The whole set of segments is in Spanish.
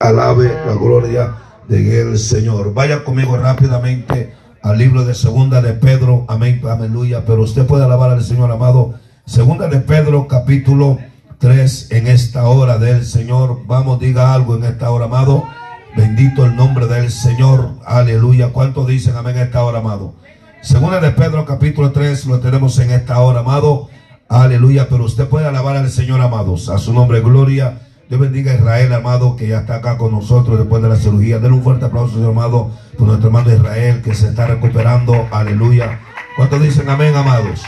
alabe la gloria de el Señor. Vaya conmigo rápidamente al libro de Segunda de Pedro, amén, aleluya, pero usted puede alabar al Señor amado. Segunda de Pedro, capítulo 3, en esta hora del Señor. Vamos, diga algo en esta hora, amado. Bendito el nombre del Señor, aleluya. ¿Cuánto dicen amén en esta hora, amado? Segunda de Pedro, capítulo 3, lo tenemos en esta hora, amado. Aleluya, pero usted puede alabar al Señor, amados. A su nombre, gloria. Dios bendiga a Israel, amado, que ya está acá con nosotros después de la cirugía. Denle un fuerte aplauso, amado, por nuestro hermano Israel, que se está recuperando. Aleluya. ¿Cuántos dicen amén, amados?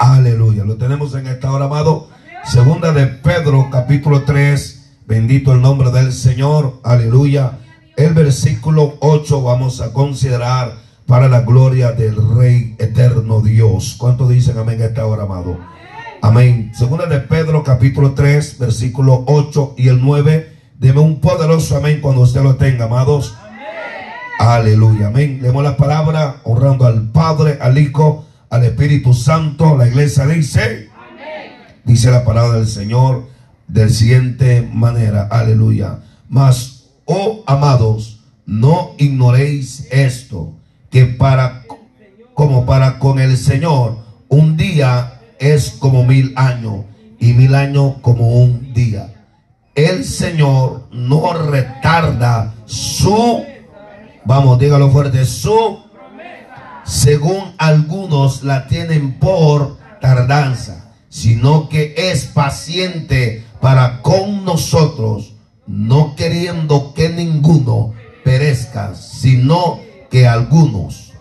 Aleluya. Lo tenemos en esta hora, amado. Segunda de Pedro, capítulo 3. Bendito el nombre del Señor. Aleluya. El versículo 8 vamos a considerar para la gloria del Rey eterno Dios. ¿Cuánto dicen amén a esta hora, amado? Amén. Segunda de Pedro, capítulo 3, versículo 8 y el 9. Deme un poderoso amén cuando usted lo tenga, amados. Aleluya, amén. Leemos la palabra honrando al Padre, al Hijo, al Espíritu Santo. La iglesia dice, dice la palabra del Señor de siguiente manera, aleluya. Mas, oh amados, no ignoréis esto que para como para con el Señor un día es como mil años y mil años como un día. El Señor no retarda su, vamos, dígalo fuerte, su, según algunos la tienen por tardanza, sino que es paciente para con nosotros, no queriendo que ninguno perezca, sino que algunos,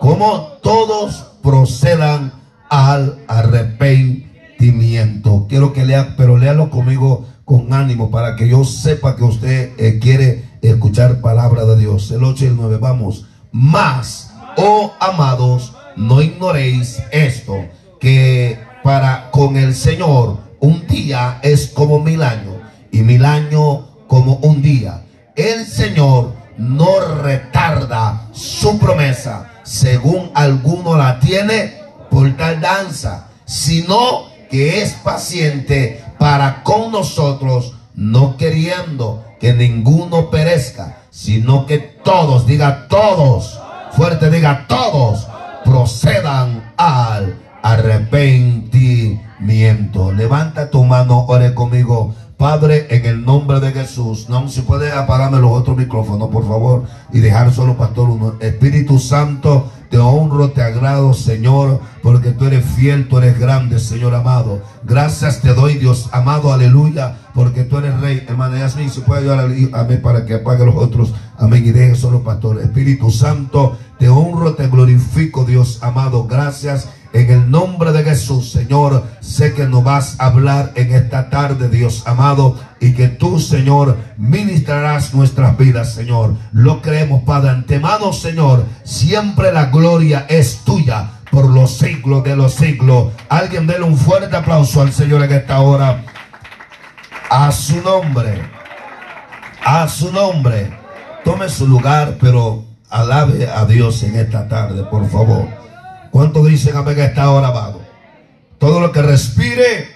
como todos, procedan al arrepentimiento. Quiero que lea, pero léalo conmigo con ánimo para que yo sepa que usted eh, quiere escuchar palabra de Dios. El 8 y el 9, vamos. Más, oh amados, no ignoréis esto, que para con el Señor un día es como mil años y mil años como un día. El Señor no retarda su promesa, según alguno la tiene por tardanza, sino que es paciente para con nosotros, no queriendo que ninguno perezca, sino que todos, diga todos, fuerte diga todos, procedan al arrepentimiento. Levanta tu mano, ore conmigo. Padre, en el nombre de Jesús, no se puede apagarme los otros micrófonos, por favor, y dejar solo pastor uno. Espíritu Santo, te honro, te agrado, Señor, porque tú eres fiel, tú eres grande, Señor amado. Gracias te doy, Dios amado, aleluya, porque tú eres rey. Hermana Yasmin, se puede ayudar a mí para que apague los otros. Amén. Y deje solo pastor. Espíritu Santo, te honro, te glorifico, Dios amado. Gracias en el nombre de Jesús, Señor, sé que nos vas a hablar en esta tarde, Dios amado, y que tú, Señor, ministrarás nuestras vidas, Señor. Lo creemos, Padre, antemano, Señor. Siempre la gloria es tuya por los siglos de los siglos. Alguien déle un fuerte aplauso al Señor en esta hora. A su nombre. A su nombre. Tome su lugar, pero alabe a Dios en esta tarde, por favor. ¿Cuánto dicen amén a esta hora, amado? Todo lo que respire.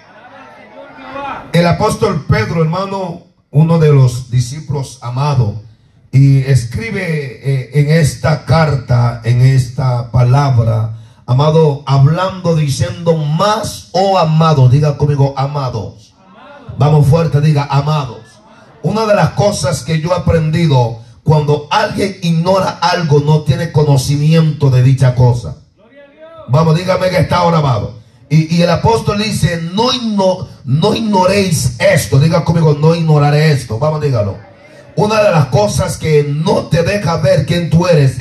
El apóstol Pedro, hermano, uno de los discípulos amados, y escribe eh, en esta carta, en esta palabra, amado, hablando, diciendo más, oh amados, diga conmigo, amados. Vamos fuerte, diga, amados. Una de las cosas que yo he aprendido, cuando alguien ignora algo, no tiene conocimiento de dicha cosa. Vamos, dígame que está ahora, amado. Y, el apóstol dice, no, no, no ignoréis esto. Diga conmigo, no ignoraré esto. Vamos, dígalo. Una de las cosas que no te deja ver quién tú eres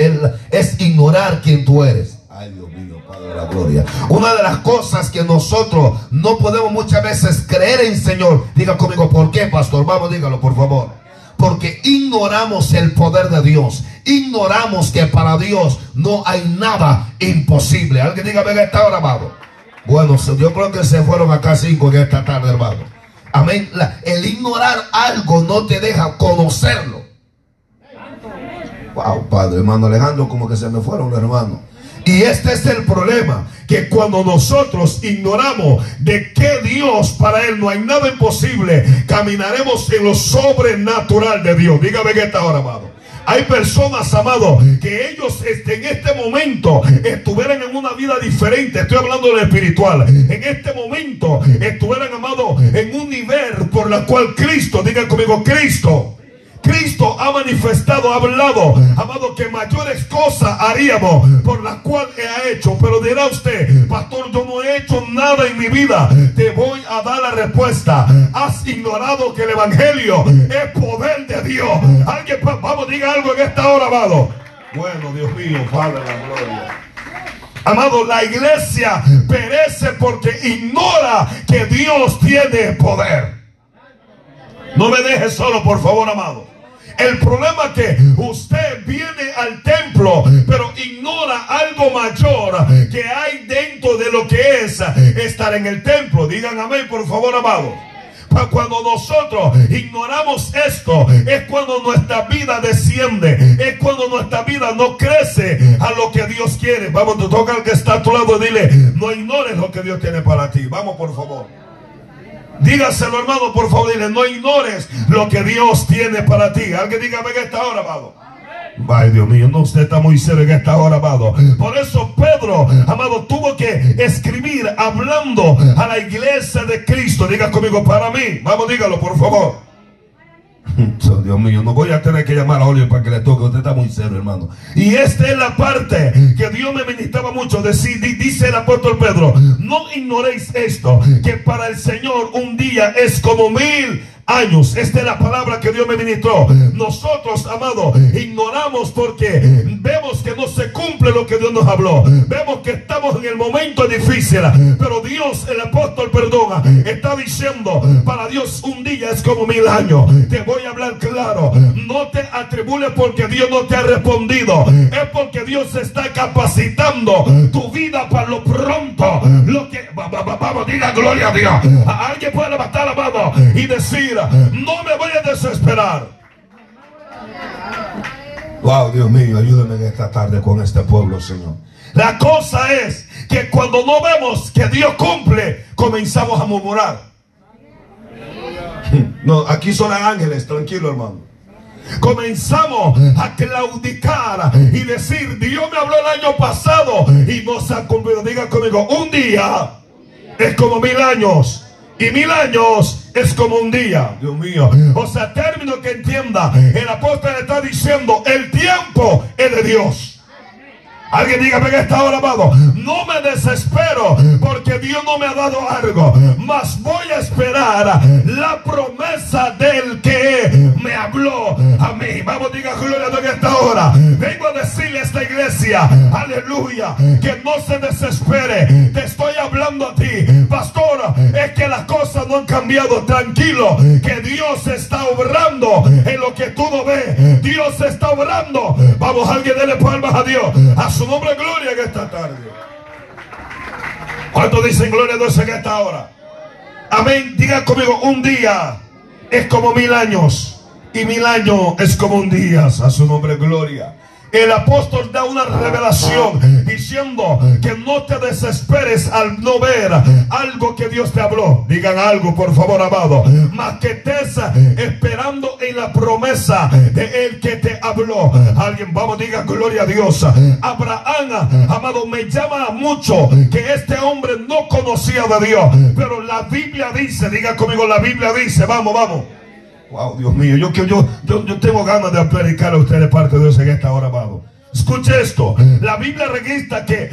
es ignorar quién tú eres. Ay, Dios mío, Padre de la gloria. Una de las cosas que nosotros no podemos muchas veces creer en Señor. Diga conmigo, ¿por qué, pastor? Vamos, dígalo, por favor. Porque ignoramos el poder de Dios ignoramos que para Dios no hay nada imposible. Alguien diga, venga, está ahora, amado. Bueno, yo creo que se fueron acá cinco en esta tarde, hermano. Amén. el ignorar algo no te deja conocerlo. Wow, Padre, hermano Alejandro, como que se me fueron los hermanos. Y este es el problema, que cuando nosotros ignoramos de que Dios para Él no hay nada imposible, caminaremos en lo sobrenatural de Dios. Dígame que está ahora, amado. Hay personas, amados, que ellos este, en este momento estuvieran en una vida diferente. Estoy hablando de espiritual. En este momento estuvieran, amados, en un nivel por la cual Cristo, diga conmigo, Cristo Cristo ha manifestado, ha hablado, amado, que mayores cosas haríamos por las cuales ha hecho. Pero dirá usted, pastor, yo no he hecho nada en mi vida. Te voy a dar la respuesta. Has ignorado que el Evangelio es poder de Dios. Alguien, vamos, diga algo en esta hora, amado. Bueno, Dios mío, Padre la gloria. Amado, la iglesia perece porque ignora que Dios tiene poder. No me deje solo, por favor, amado. El problema es que usted viene al templo, pero ignora algo mayor que hay dentro de lo que es estar en el templo. Digan amén, por favor, amado. Cuando nosotros ignoramos esto, es cuando nuestra vida desciende, es cuando nuestra vida no crece a lo que Dios quiere. Vamos, toca al que está a tu lado y dile, no ignores lo que Dios tiene para ti. Vamos, por favor. Dígaselo, hermano, por favor. Dile, no ignores lo que Dios tiene para ti. Alguien dígame en esta hora, amado. Ay, Dios mío, no, usted está muy serio en esta hora, amado. Por eso Pedro, amado, tuvo que escribir hablando a la iglesia de Cristo. Diga conmigo, para mí. Vamos, dígalo, por favor. Dios mío, no voy a tener que llamar a Oliver para que le toque. Usted está muy serio, hermano. Y esta es la parte que Dios me ministraba mucho. Decir, dice el apóstol Pedro: No ignoréis esto, que para el Señor un día es como mil años. Esta es la palabra que Dios me ministró. Nosotros, amados, ignoramos porque vemos que no se cumple lo que Dios nos habló. Vemos que estamos en el momento difícil. Pero Dios, el apóstol, perdona, está diciendo, para Dios un día es como mil años. Te voy a hablar claro. No te atribules porque Dios no te ha respondido. Es porque Dios está capacitando tu vida para lo pronto. Lo que, vamos, diga gloria a Dios. Alguien puede levantar la mano y decir, no me voy a desesperar. Wow, Dios mío, ayúdame en esta tarde con este pueblo, Señor. La cosa es que cuando no vemos que Dios cumple, comenzamos a murmurar. No, aquí son ángeles, tranquilo hermano. Comenzamos a claudicar y decir, Dios me habló el año pasado y no se ha cumplido. Diga conmigo, un día es como mil años y mil años es como un día, Dios mío. O sea, término que entienda, el apóstol está diciendo, el tiempo es de Dios. Alguien dígame que está ahora, amado. No me desespero porque Dios no me ha dado algo. Mas voy a esperar la promesa del que me habló a mí. Vamos, diga gloria a esta hora. Vengo a decirle a esta iglesia, aleluya, que no se desespere. Te estoy hablando a ti, pastor. Es que las cosas no han cambiado. Tranquilo, que Dios está obrando en lo que tú no ves. Dios está obrando. Vamos, alguien dele palmas a Dios su nombre gloria en esta tarde. ¿Cuántos dicen gloria a Dios en esta hora? Amén. Diga conmigo, un día es como mil años. Y mil años es como un día. A su nombre gloria el apóstol da una revelación diciendo que no te desesperes al no ver algo que Dios te habló. Digan algo, por favor, amado. Más que estés esperando en la promesa de el que te habló. Alguien, vamos, diga gloria a Dios. Abraham, amado, me llama mucho que este hombre no conocía de Dios. Pero la Biblia dice, diga conmigo, la Biblia dice, vamos, vamos. Wow, Dios mío, yo, yo, yo, yo tengo ganas de predicar a ustedes parte de Dios en esta hora, amado. Escuche esto. La Biblia registra que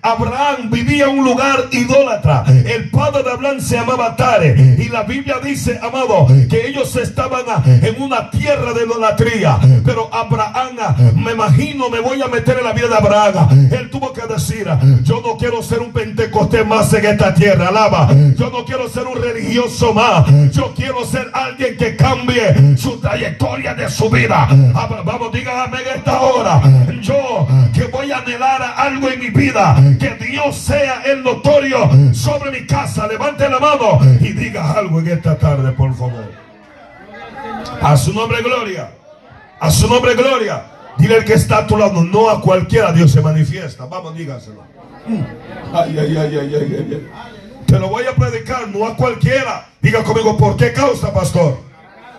Abraham vivía en un lugar idólatra. El padre de Abraham se llamaba Tare. Y la Biblia dice, amado, que ellos estaban en una tierra de idolatría. Pero Abraham, me imagino, me voy a meter en la vida de Abraham. Él tuvo que decir, yo no quiero ser un pentecostés más en esta tierra. Alaba. Yo no quiero ser un religioso más. Yo quiero ser alguien que cambie su trayectoria de su vida. Vamos, díganme en esta hora yo que voy a anhelar algo en mi vida, que Dios sea el notorio sobre mi casa. Levante la mano y diga algo en esta tarde, por favor. A su nombre, gloria. A su nombre, gloria. Dile al que está a tu lado, no a cualquiera Dios se manifiesta. Vamos, dígaselo. Mm. Ay, ay, ay, ay, ay, ay. Te lo voy a predicar, no a cualquiera. Diga conmigo, ¿por qué causa, pastor?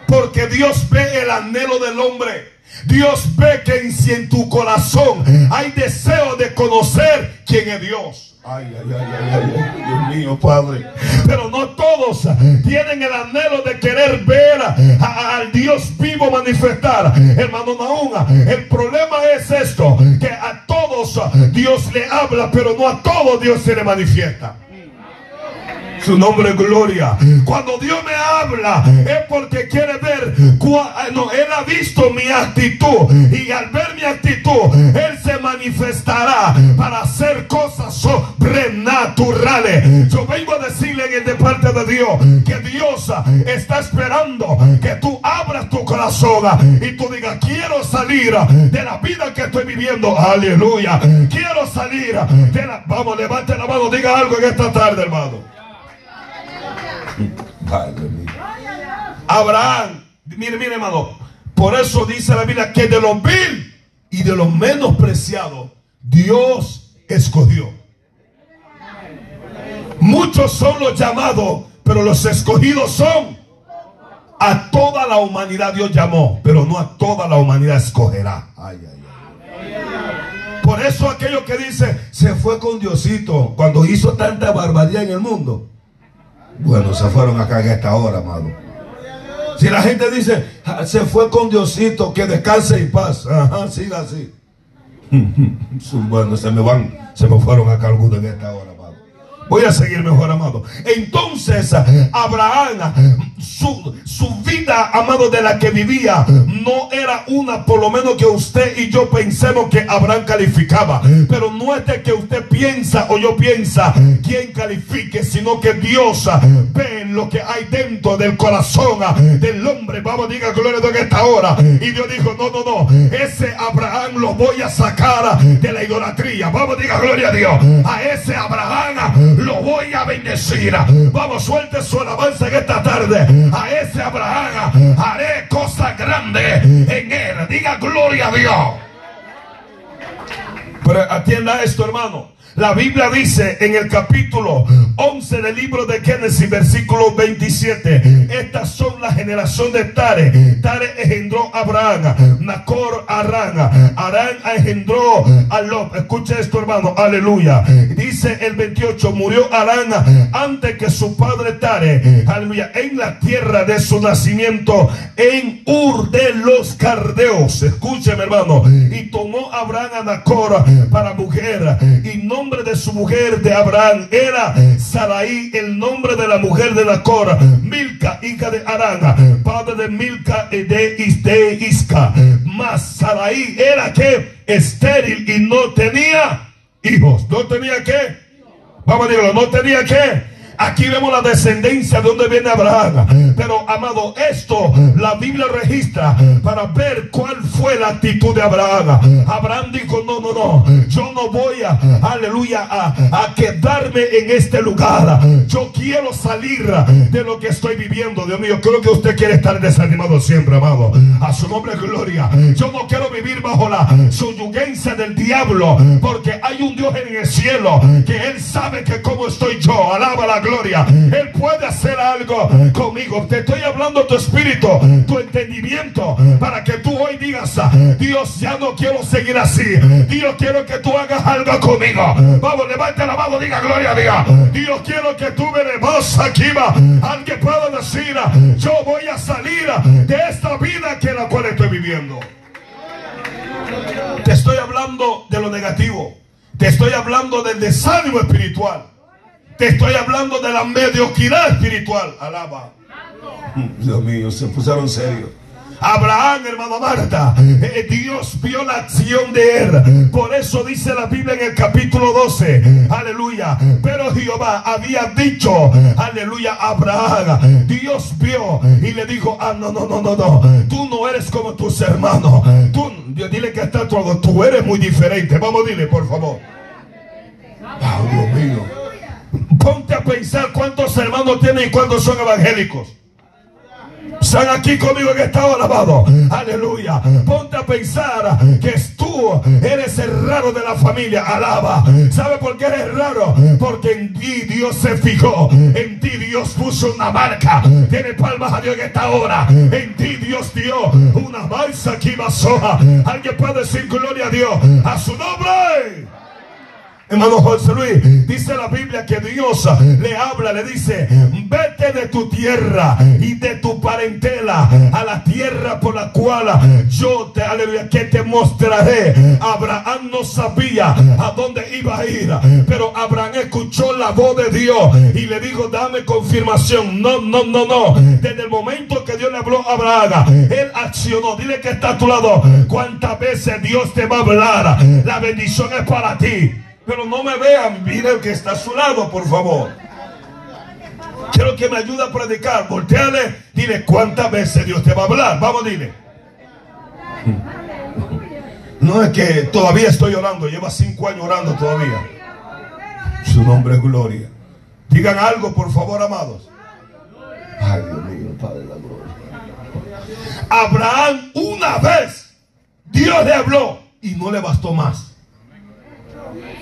Porque Dios ve el anhelo del hombre. Dios ve que si en tu corazón hay deseo de conocer quién es Dios. Ay, ay, ay, ay, ay, Dios mío, Padre. Pero no todos tienen el anhelo de querer ver al Dios vivo manifestar. Hermano Nauma, el problema es esto, que a todos Dios le habla, pero no a todos Dios se le manifiesta. Su nombre es gloria. Cuando Dios me habla es porque quiere ver. No, Él ha visto mi actitud. Y al ver mi actitud, Él se manifestará para hacer cosas sobrenaturales. Yo vengo a decirle de parte de Dios que Dios está esperando que tú abras tu corazón y tú digas, quiero salir de la vida que estoy viviendo. Aleluya. Quiero salir de la... Vamos, levante la mano, diga algo en esta tarde, hermano. Abraham, mire, mire, hermano. Por eso dice la Biblia que de los vil y de los menospreciados, Dios escogió. Muchos son los llamados, pero los escogidos son. A toda la humanidad Dios llamó, pero no a toda la humanidad escogerá. Por eso aquello que dice, se fue con Diosito cuando hizo tanta barbaridad en el mundo. Bueno, se fueron acá en esta hora, amado. Si la gente dice, se fue con Diosito, que descanse y paz. Ajá, siga así. bueno, se me van, se me fueron acá algunos en esta hora. Voy a seguir mejor, amado. Entonces, Abraham, su, su, vida, amado, de la que vivía, no era una, por lo menos que usted y yo pensemos que Abraham calificaba. Pero no es de que usted piensa o yo piensa quién califique, sino que Dios ve lo que hay dentro del corazón del hombre. Vamos, diga gloria de esta hora. Y Dios dijo, no, no, no, ese Abraham lo voy a sacar de la idolatría. Vamos, diga gloria a Dios. A ese Abraham lo voy a bendecir. Vamos, suelte su alabanza en esta tarde. A ese Abraham haré cosas grandes en él. Diga gloria a Dios. Pero atienda esto, hermano. La Biblia dice en el capítulo 11 del libro de Génesis, versículo 27, estas son las generaciones de Tare. Tare engendró a Abraham, Nacor a Arán, Arán engendró a Lot. Escucha esto, hermano, aleluya. Dice el 28, murió Arán antes que su padre Tare, aleluya, en la tierra de su nacimiento, en Ur de los Cardeos. Escúcheme, hermano. Y tomó Abraham a Nacor para mujer y no nombre de su mujer de Abraham era Sarai, el nombre de la mujer de Nacor, Milca, hija de Arán, padre de Milca y de, de Isca. Mas Sarai era que estéril y no tenía hijos. ¿No tenía qué? Vamos a decirlo, no tenía qué Aquí vemos la descendencia de donde viene Abraham. Pero, amado, esto la Biblia registra para ver cuál fue la actitud de Abraham. Abraham dijo, no, no, no, yo no voy a, aleluya, a, quedarme en este lugar. Yo quiero salir de lo que estoy viviendo. Dios mío, creo que usted quiere estar desanimado siempre, amado. A su nombre gloria. Yo no quiero vivir bajo la subyugencia del diablo, porque hay un Dios en el cielo que él sabe que como estoy yo, alaba la gloria. Él puede hacer algo conmigo. Te estoy hablando tu espíritu, tu entendimiento, para que tú hoy digas, Dios, ya no quiero seguir así. Dios, quiero que tú hagas algo conmigo. Vamos, levante la mano, diga gloria, diga. Dios, quiero que tú me demos aquí, va. Alguien pueda decir, yo voy a salir de esta vida que la cual estoy viviendo. Te estoy hablando de lo negativo. Te estoy hablando del desánimo espiritual. Te estoy hablando de la mediocridad espiritual. Alaba. Dios mío, se pusieron serios. Abraham, hermano Marta, eh, Dios vio la acción de él. Por eso dice la Biblia en el capítulo 12, aleluya. Pero Jehová había dicho, aleluya, Abraham. Dios vio y le dijo, ah, no, no, no, no, no. Tú no eres como tus hermanos. Tú, Dios, dile que está todo. Tú eres muy diferente. Vamos, dile, por favor. Oh, Dios mío. Ponte a pensar cuántos hermanos tienen y cuántos son evangélicos. Están aquí conmigo en esta hora, amado. Aleluya. Ponte a pensar que tú eres el raro de la familia. Alaba. ¿Sabe por qué eres raro? Porque en ti Dios se fijó. En ti Dios puso una marca. Tiene palmas a Dios en esta hora. En ti Dios dio una balsa aquí soja. Alguien puede decir gloria a Dios. A su nombre. Hermano José Luis, dice la Biblia que Dios le habla, le dice, vete de tu tierra y de tu parentela a la tierra por la cual yo te, aleluya, que te mostraré. Abraham no sabía a dónde iba a ir, pero Abraham escuchó la voz de Dios y le dijo, dame confirmación. No, no, no, no. Desde el momento que Dios le habló a Abraham, él accionó. Dile que está a tu lado. ¿Cuántas veces Dios te va a hablar? La bendición es para ti. Pero no me vean, mire el que está a su lado, por favor. Quiero que me ayude a predicar. Volteale, dile cuántas veces Dios te va a hablar. Vamos, dile. No es que todavía estoy orando, lleva cinco años orando todavía. Su nombre es gloria. Digan algo, por favor, amados. Ay, Dios mío, Padre de la gloria. Abraham una vez Dios le habló y no le bastó más.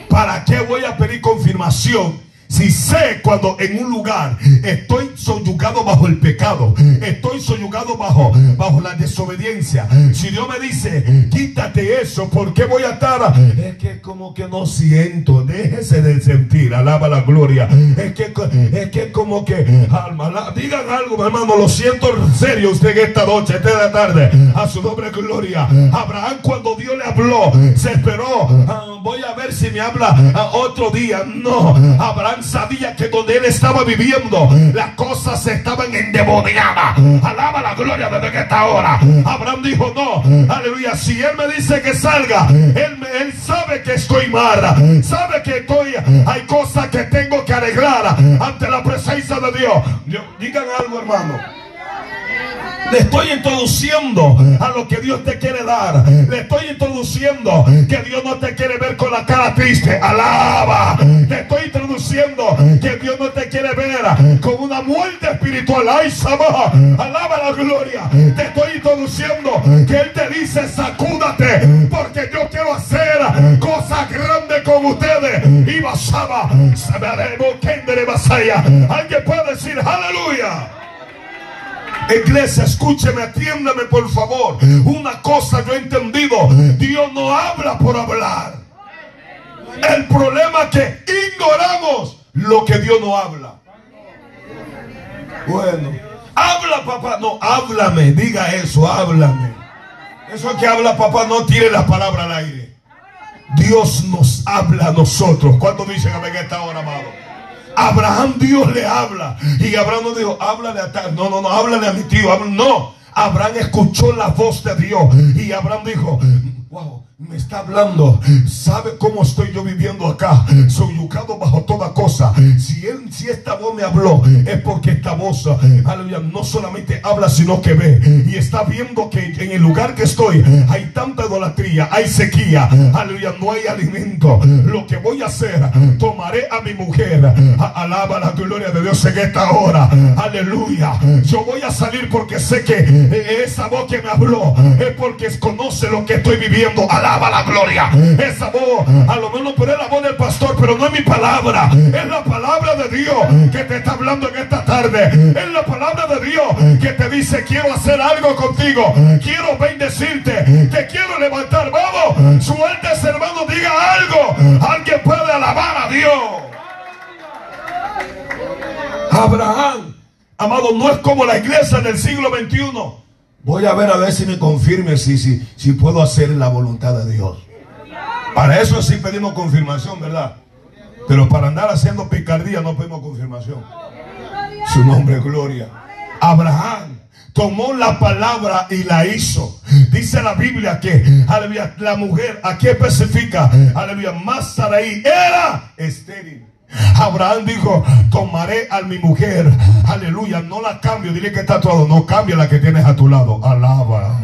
¿Para qué voy a pedir confirmación si sé cuando en un lugar estoy soyugado bajo el pecado, estoy soyugado bajo, bajo la desobediencia. Si Dios me dice, quítate eso, ¿por qué voy a estar? Es que como que no siento, déjese de sentir, alaba la gloria. Es que, es que como que, alma, digan algo, hermano, lo siento en serio usted esta noche, esta tarde, a su nombre gloria. Abraham cuando Dios le habló, se esperó, ah, voy a ver si me habla otro día. No, Abraham sabía que donde él estaba viviendo, las cosas estaban endemoniadas. Alaba la gloria desde esta hora. Abraham dijo, no, aleluya, si él me dice que salga, él, él sabe que estoy mal, sabe que estoy, hay cosas que tengo que arreglar ante la presencia de Dios. Digan algo, hermano. Le estoy introduciendo a lo que Dios te quiere dar. Le estoy introduciendo que Dios no te quiere ver con la cara triste. Alaba. Le estoy introduciendo que Dios no te quiere ver con una muerte espiritual. Ay, Sama. Alaba la gloria. Te estoy introduciendo que Él te dice sacúdate porque yo quiero hacer cosas grandes con ustedes. Y basaba. Alguien puede decir aleluya. Iglesia, escúcheme, atiéndame por favor. Una cosa yo he entendido. Dios no habla por hablar. El problema es que ignoramos lo que Dios no habla. Bueno, habla papá. No, háblame. Diga eso, háblame. Eso que habla papá no tiene la palabra al aire. Dios nos habla a nosotros. ¿Cuánto dicen en esta hora, amado? Abraham Dios le habla. Y Abraham no dijo, háblale a tal. No, no, no, háblale a mi tío. No. Abraham escuchó la voz de Dios. Y Abraham dijo, wow me está hablando. ¿Sabe cómo estoy yo viviendo acá? Soy educado bajo toda cosa. Si él, si esta voz me habló, es porque esta voz, aleluya, no solamente habla, sino que ve. Y está viendo que en el lugar que estoy hay tanta idolatría, hay sequía, aleluya, no hay alimento. Lo que voy a hacer, tomaré a mi mujer. Alaba la gloria de Dios en esta hora. Aleluya. Yo voy a salir porque sé que esa voz que me habló es porque conoce lo que estoy viviendo. Alaba la gloria. Esa voz, a lo menos por la voz del pastor, pero no es mi palabra. Es la palabra de Dios que te está hablando en esta tarde. Es la palabra de Dios que te dice, quiero hacer algo contigo. Quiero bendecirte. Te quiero levantar. Vamos, suéltese hermano, diga algo. Alguien puede alabar a Dios. Abraham, amado, no es como la iglesia del siglo XXI Voy a ver a ver si me confirme si, si, si puedo hacer la voluntad de Dios. Para eso sí pedimos confirmación, ¿verdad? Pero para andar haciendo picardía no pedimos confirmación. Su nombre es gloria. Abraham tomó la palabra y la hizo. Dice la Biblia que aleluya, la mujer, aquí especifica, aleluya, más Saraí era estéril. Abraham dijo, tomaré a mi mujer. Aleluya, no la cambio. Dile que está lado. No cambia la que tienes a tu lado. Alaba.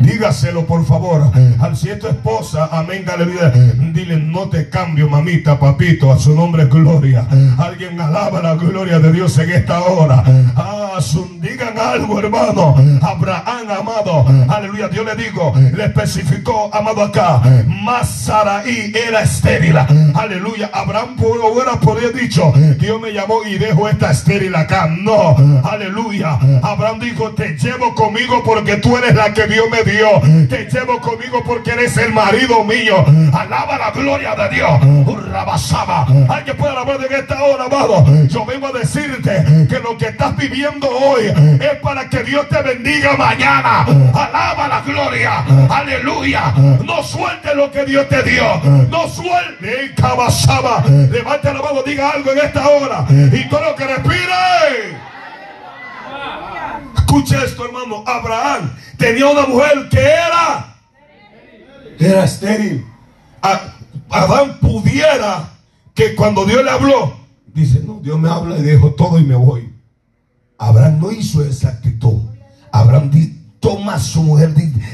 Dígaselo por favor. Al si es tu esposa, amén, aleluya. Dile, no te cambio, mamita, papito. A su nombre es gloria. Alguien alaba la gloria de Dios en esta hora. Ah, digan algo, hermano. Abraham, amado. Aleluya. Dios le digo, le especificó, amado acá. Más Saraí era estéril. Aleluya. Abraham hubiera podido dicho, Dios me llamó y dejo esta estéril acá. No. Aleluya. Abraham dijo, te llevo conmigo porque tú eres la que Dios me dio. Te llevo conmigo porque eres el marido mío. Alaba la gloria de Dios. Alguien puede hablar de esta hora, amado. Yo vengo a decirte que lo que estás viviendo hoy es para que Dios te bendiga mañana. Alaba la gloria. Aleluya. No suelte lo que Dios te dio. No suelte. Cabazaba. Levante la mano, diga algo en esta hora. Y todo lo que respire. Escucha esto, hermano. Abraham tenía una mujer que era. Era estéril. Adán pudiera que cuando Dios le habló, dice, no, Dios me habla y dejo todo y me voy. Abraham no hizo esa actitud. Abraham toma su mujer,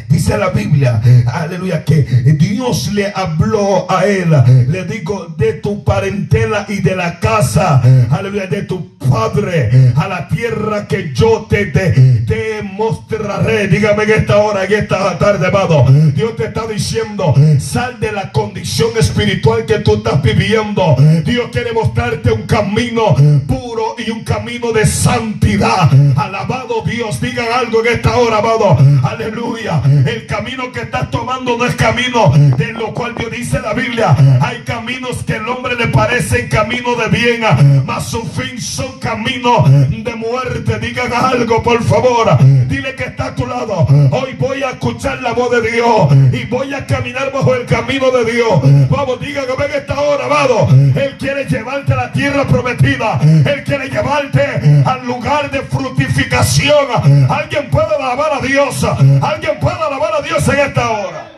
dice la Biblia, aleluya, que Dios le habló a él, le digo, de tu parentela y de la casa, aleluya, de tu padre, a la tierra que yo te, te, mostraré. Dígame en esta hora, en esta tarde, amado, Dios te está diciendo, sal de la condición espiritual que tú estás viviendo. Dios quiere mostrarte un camino puro y un camino de santidad. Alabado Dios, digan algo en esta hora, amado. Aleluya. El camino que estás tomando no es camino de lo cual Dios dice la Biblia. Hay caminos que el hombre le parecen camino de bien, mas su fin son caminos de muerte. Digan algo, por favor. Dile que está a tu lado. Hoy voy a escuchar la voz de Dios y voy a caminar bajo el camino de Dios. Vamos, diga que ven esta hora, amado. Él quiere llevarte a la tierra prometida. Él quiere llevarte al lugar de fructificación. Alguien puede alabar a Dios. Alguien puede alabar a Dios en esta hora.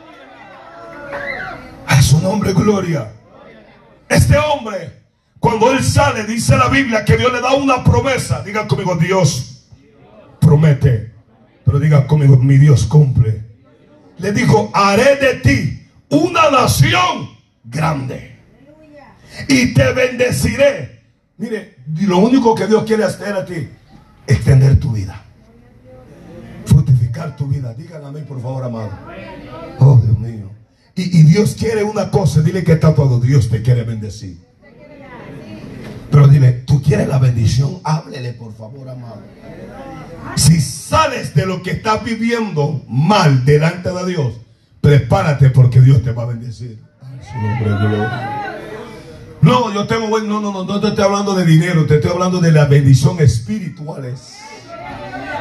A su nombre, gloria. Este hombre, cuando él sale, dice la Biblia que Dios le da una promesa. Diga conmigo, Dios promete. Pero diga conmigo, mi Dios cumple. Le dijo, haré de ti una nación grande. Y te bendeciré. Mire, lo único que Dios quiere hacer a ti, extender tu vida tu vida. Díganme por favor, amado. Oh, Dios mío. Y, Dios quiere una cosa. Dile que está todo. Dios te quiere bendecir. Pero dile, tú quieres la bendición. Háblele, por favor, amado. Si sales de lo que estás viviendo mal delante de Dios, prepárate porque Dios te va a bendecir. No, yo tengo, no, no, no, no te estoy hablando de dinero, te estoy hablando de la bendición espirituales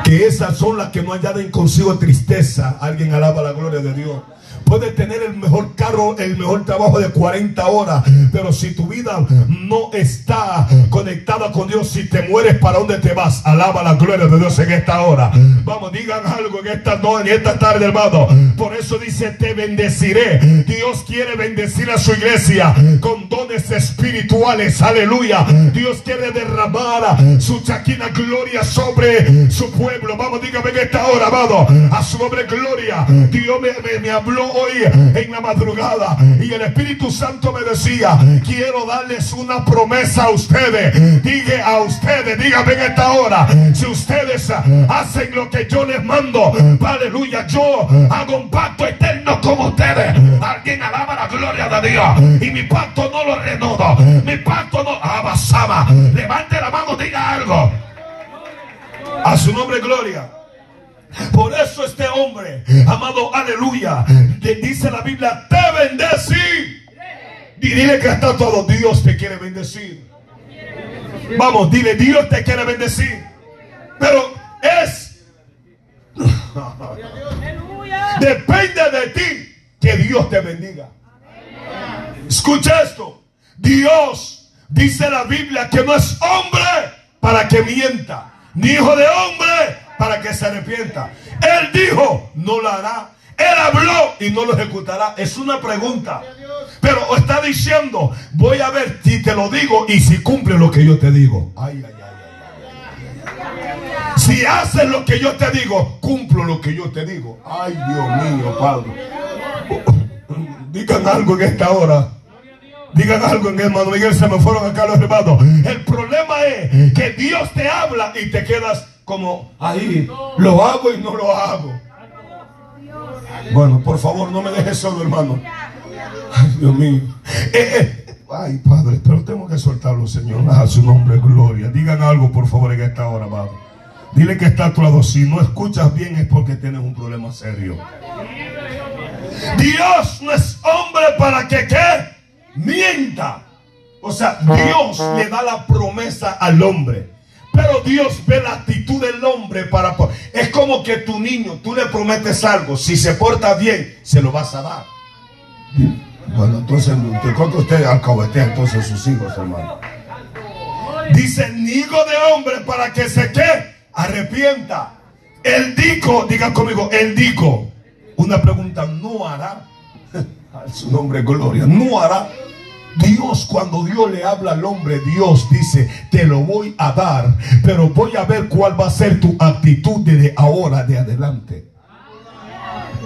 que esas son las que no añaden consigo tristeza. Alguien alaba la gloria de Dios. Puede tener el mejor carro, el mejor trabajo de 40 horas, pero si tu vida no está conectada con Dios, si te mueres, ¿para dónde te vas? Alaba la gloria de Dios en esta hora. Vamos, digan algo en esta noche, en esta tarde, hermano. Por eso dice, te bendeciré. Dios quiere bendecir a su iglesia con dones espirituales. Aleluya. Dios quiere derramar su chaquina gloria sobre su pueblo. Vamos, dígame en esta hora, amado. A su nombre gloria. Dios me habló hoy en la madrugada y el Espíritu Santo me decía, quiero darles una promesa a ustedes. Diga a ustedes, dígame en esta hora, si ustedes hacen lo que yo les mando, aleluya, yo hago un pacto eterno con ustedes. Alguien alaba la gloria de Dios y mi pacto no lo renovo, mi pacto no abasaba. Levante la mano, diga algo. A su nombre, gloria. Por eso este hombre, amado, aleluya, le dice la Biblia, te bendecí. Y dile que está todo, Dios te quiere bendecir. Vamos, dile, Dios te quiere bendecir. Pero es... Depende de ti que Dios te bendiga. Escucha esto. Dios dice la Biblia que no es hombre para que mienta, ni hijo de hombre para que se arrepienta. Él dijo, no lo hará. Él habló y no lo ejecutará. Es una pregunta. Pero está diciendo, voy a ver si te lo digo y si cumple lo que yo te digo. Ay, ay, ay, Si haces lo que yo te digo, cumplo lo que yo te digo. Ay, Dios mío, Padre. Digan algo en esta hora. Digan algo en hermano Miguel, se me fueron acá los hermanos. El problema es que Dios te habla y te quedas como ahí. Lo hago y no lo hago. Bueno, por favor, no me dejes solo, hermano. Ay, Dios mío. Eh, eh. Ay, Padre, pero tengo que soltarlo, Señor. A su nombre, gloria. Digan algo, por favor, en esta hora, Padre. Dile que está a tu lado. Si no escuchas bien es porque tienes un problema serio. Dios no es hombre para que ¿qué? mienta. O sea, Dios le da la promesa al hombre. Pero Dios ve la actitud del hombre para... Es como que tu niño, tú le prometes algo. Si se porta bien, se lo vas a dar. Bueno, entonces, ¿cuánto usted alcahuetea entonces sus hijos, hermano? Dice, hijo de hombre para que se que arrepienta. El dico, diga conmigo, el dico. Una pregunta, ¿no hará? Su nombre, gloria. ¿No hará? Dios, cuando Dios le habla al hombre, Dios dice, te lo voy a dar, pero voy a ver cuál va a ser tu actitud desde ahora de adelante.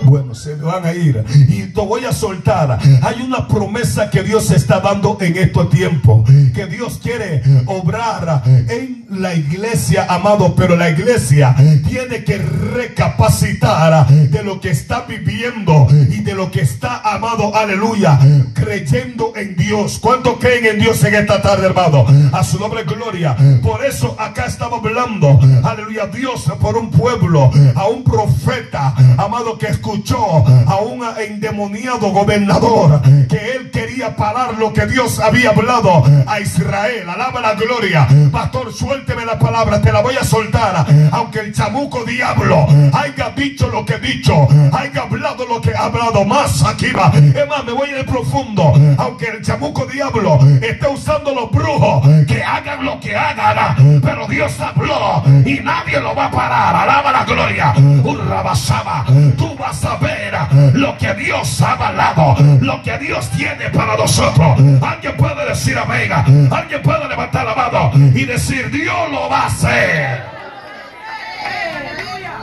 Bueno, se me van a ir. Y te voy a soltar. Hay una promesa que Dios está dando en estos tiempos. Que Dios quiere obrar en la iglesia, amado. Pero la iglesia tiene que recapacitar de lo que está viviendo y de lo que está, amado. Aleluya. Creyendo en Dios. ¿Cuántos creen en Dios en esta tarde, hermano? A su nombre, gloria. Por eso acá estamos hablando. Aleluya. Dios por un pueblo, a un profeta, amado, que escuchó a un endemoniado gobernador que él quería parar lo que Dios había hablado a Israel. Alaba la gloria. Pastor, suélteme la palabra, te la voy a soltar. Aunque el chamuco diablo haya dicho lo que he dicho, haya hablado lo que ha hablado, más aquí va. Es más, me voy en el profundo. Aunque el chamuco diablo esté usando los brujos, que hagan lo que hagan, pero Dios habló y nadie lo va a parar. Alaba la gloria. Un rabasaba. Tú vas saber lo que Dios ha avalado, lo que Dios tiene para nosotros. Alguien puede decir amén, alguien puede levantar la mano y decir Dios lo va a hacer.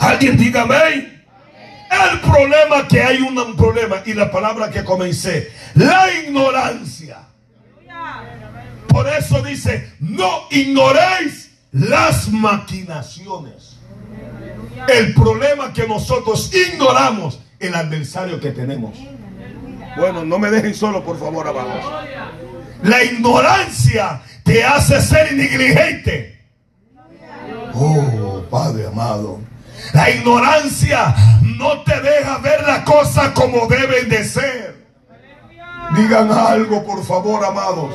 Alguien diga amén. El problema que hay un problema y la palabra que comencé, la ignorancia. Por eso dice, no ignoréis las maquinaciones el problema que nosotros ignoramos el adversario que tenemos. Bueno, no me dejen solo, por favor, abajo. La ignorancia te hace ser negligente. Oh, Padre amado. La ignorancia no te deja ver la cosa como deben de ser. Digan algo, por favor, amados.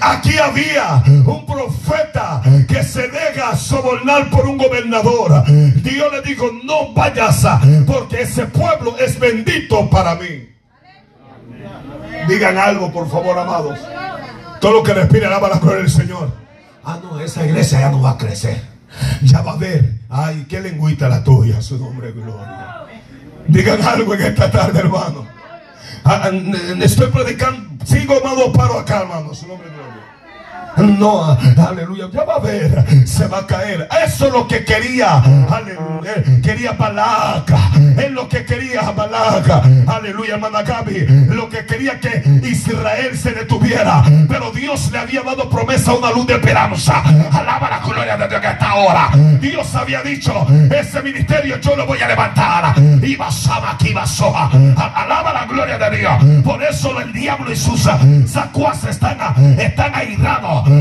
Aquí había un profeta que se deja sobornar por un gobernador. Dios le dijo, no vayas porque ese pueblo es bendito para mí. Digan algo, por favor, amados. Todo lo que respira, alaba la gloria del Señor. Ah, no, esa iglesia ya no va a crecer. Ya va a ver. Ay, qué lengüita la tuya, su nombre gloria. Digan algo en esta tarde, hermano. Ah, ah, estoy predicando, sigo amado paro acá, hermano. Su nombre no, aleluya, ya va a ver, se va a caer. Eso es lo que quería, aleluya, quería Balaca, es lo que quería Balaca, aleluya, hermana Gaby, lo que quería que Israel se detuviera, pero Dios le había dado promesa una luz de esperanza. Alaba la gloria de Dios que está ahora. Dios había dicho, ese ministerio yo lo voy a levantar. Y basaba aquí basoa. Alaba la gloria de Dios. Por eso el diablo y sus sacuas están, están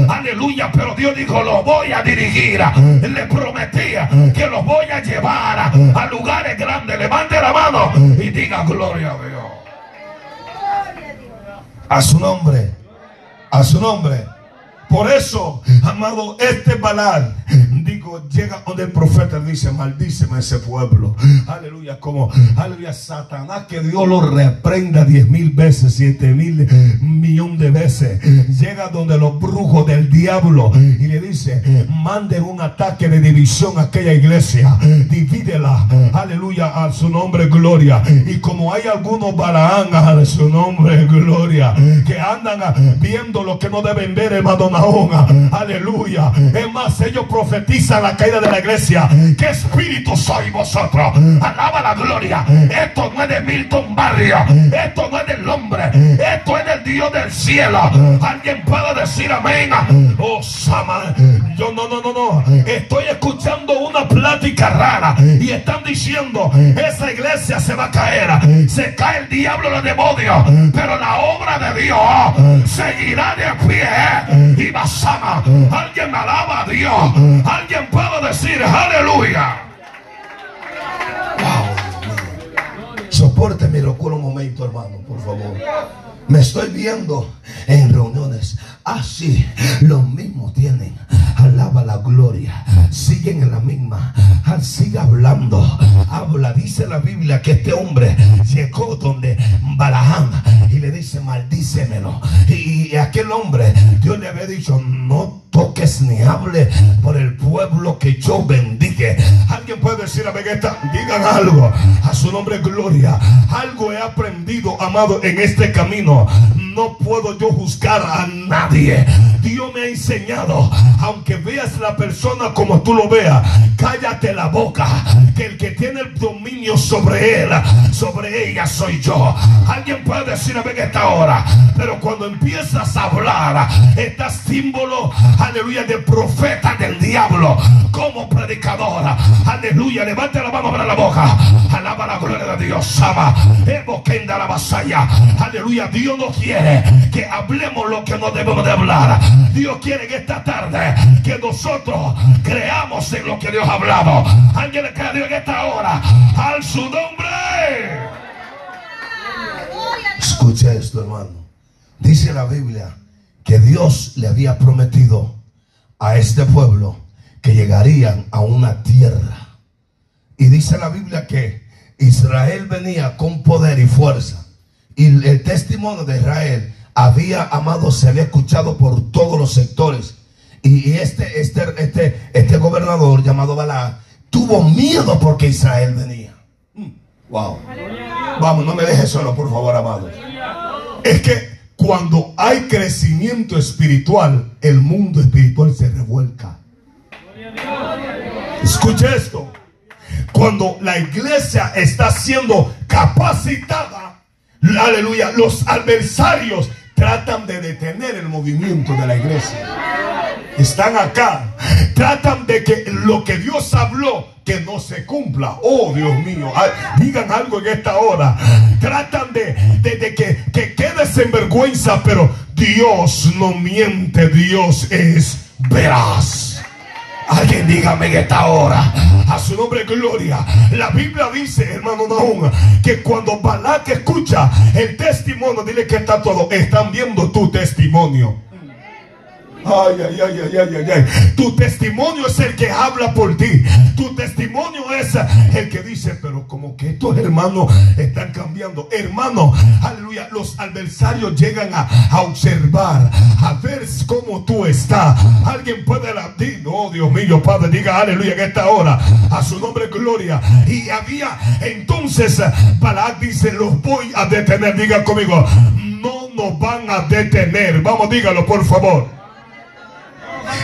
Aleluya, pero Dios dijo, lo voy a dirigir. Le prometía que los voy a llevar a lugares grandes. Levante la mano y diga gloria a Dios. A su nombre. A su nombre. Por eso, amado, este balal, digo, llega donde el profeta dice, maldíceme ese pueblo. Aleluya, como, aleluya, Satanás, que Dios lo reprenda diez mil veces, siete mil millón de veces. Llega donde los brujos del diablo y le dice, manden un ataque de división a aquella iglesia. Divídela, aleluya, a su nombre, gloria. Y como hay algunos balaán, a su nombre, gloria, que andan viendo lo que no deben ver, hermano aleluya. Es más, ellos profetizan la caída de la iglesia. ¿Qué espíritu soy vosotros? Alaba la gloria. Esto no es de Milton Barrio. Esto no es del hombre. Esto es del Dios del cielo. Alguien puede decir amén. Oh, Sama. Yo no, no, no, no. Estoy escuchando una plática rara. Y están diciendo, esa iglesia se va a caer. Se cae el diablo, los demonios. Pero la obra de Dios seguirá de pie. Alguien alaba a Dios. Alguien puede decir aleluya. Soporte mi locura un momento, hermano, por favor. Me estoy viendo en reuniones. Así, lo mismo tienen. Alaba la gloria. Siguen en la misma. Sigue hablando. Habla. Dice la Biblia que este hombre llegó donde Balaam le dice, maldícemelo. Y aquel hombre, Dios le había dicho, no toques ni hable por el pueblo que yo bendiga. Alguien puede decir a Vegeta, digan algo a su nombre gloria. Algo he aprendido, amado, en este camino. No puedo yo juzgar a nadie. Dios me ha enseñado, aunque veas la persona como tú lo veas, cállate la boca, que el que tiene el dominio sobre él, sobre ella soy yo. Alguien puede decir a Vegeta ahora, pero cuando empiezas a hablar, estás símbolo aleluya, de profeta del diablo, como predicadora, aleluya, levante la mano para la boca, alaba la gloria de Dios, ama, evoquenda la vasalla, aleluya, Dios no quiere que hablemos lo que no debemos de hablar, Dios quiere que esta tarde, que nosotros creamos en lo que Dios ha hablado, alguien le cree a Dios en esta hora, al su nombre. Escucha esto, hermano. Dice la Biblia que Dios le había prometido a este pueblo que llegarían a una tierra. Y dice la Biblia que Israel venía con poder y fuerza. Y el testimonio de Israel había amado, se había escuchado por todos los sectores. Y este, este, este, este gobernador llamado Balá tuvo miedo porque Israel venía. Mm, wow. Vamos, no me dejes solo, por favor, amado. Es que cuando hay crecimiento espiritual, el mundo espiritual se revuelca. Escuche esto. Cuando la iglesia está siendo capacitada, aleluya, los adversarios tratan de detener el movimiento de la iglesia. Están acá. Tratan de que lo que Dios habló que no se cumpla. Oh Dios mío, digan algo en esta hora. Tratan de, que, que quedes en vergüenza, pero Dios no miente, Dios es veraz. Alguien dígame en esta hora. A su nombre gloria. La Biblia dice, hermano Nahum, que cuando Balak escucha el testimonio, dile que está todo. Están viendo tu testimonio. Ay, ay, ay, ay, ay, ay, Tu testimonio es el que habla por ti. Tu testimonio es el que dice, pero como que estos hermanos están cambiando. Hermano, aleluya, los adversarios llegan a, observar, a ver cómo tú estás. Alguien puede decir, oh Dios mío, Padre, diga aleluya en esta hora. A su nombre, gloria. Y había entonces, Balak dice, los voy a detener. Diga conmigo, no nos van a detener. Vamos, dígalo por favor.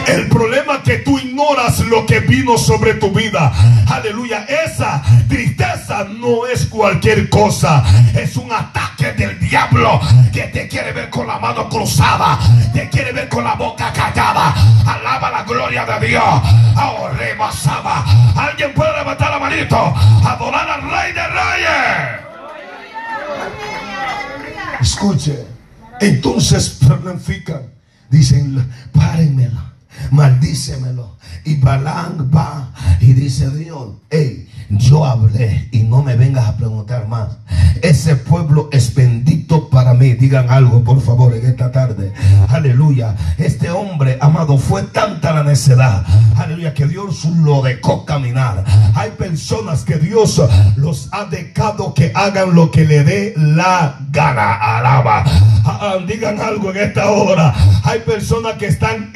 El problema es que tú ignoras lo que vino sobre tu vida. Aleluya. Esa tristeza no es cualquier cosa. Es un ataque del diablo que te quiere ver con la mano cruzada. Te quiere ver con la boca callada. Alaba la gloria de Dios. Ahora Saba. Alguien puede levantar la manito. Adorar al rey de reyes. Escuche. Entonces planifican. Dicen, párenmela maldícemelo. Y Balán va y dice Dios, hey, yo hablé y no me vengas a preguntar más. Ese pueblo es bendito para mí. Digan algo, por favor, en esta tarde. Aleluya. Este hombre, amado, fue tanta la necedad. Aleluya, que Dios lo dejó caminar. Hay personas que Dios los ha dejado que hagan lo que le dé la gana. Alaba. Ah, ah, digan algo en esta hora. Hay personas que están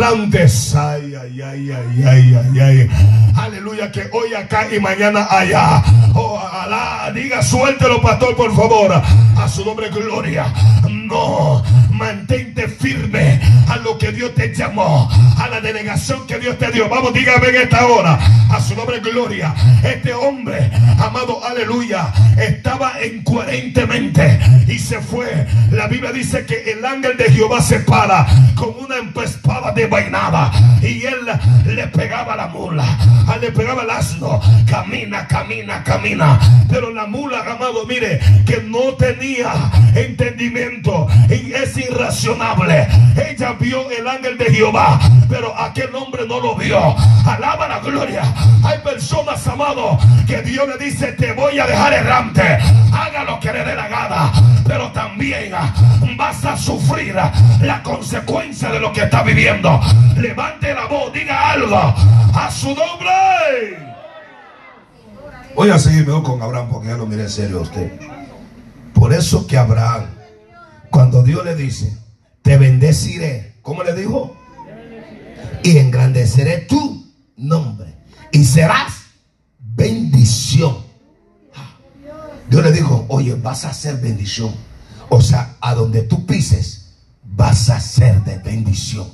errantes. Ay, ay, ay, ay, ay, ay, ay. Aleluya, que hoy acá y mañana allá. Oh, Alá, diga, suéltelo, pastor, por favor. A su nombre, gloria No, mantente firme a lo que Dios te llamó, a la delegación que Dios te dio. Vamos, dígame en esta hora, a su nombre gloria. Este hombre, amado, aleluya, estaba incoherentemente y se fue. La Biblia dice que el ángel de Jehová se para con una espada de vainada y él le pegaba la mula, ah, le pegaba el asno. Camina, camina, camina. Pero la mula, amado, mire, que no tenía entendimiento y es irracionable. Ella vio el ángel de Jehová, pero aquel hombre no lo vio. Alaba la gloria. Hay personas, amado, que Dios le dice: Te voy a dejar errante. Haga lo que le dé la gana, pero también ah, vas a sufrir ah, la consecuencia de lo que está viviendo. Levante la voz, diga algo a su nombre. Voy a seguir mejor con Abraham porque ya lo miré en serio a usted. Por eso que Abraham, cuando Dios le dice, te bendeciré, ¿cómo le dijo? Y engrandeceré tu nombre. Y serás bendición. Dios le dijo, oye, vas a ser bendición. O sea, a donde tú pises, vas a ser de bendición.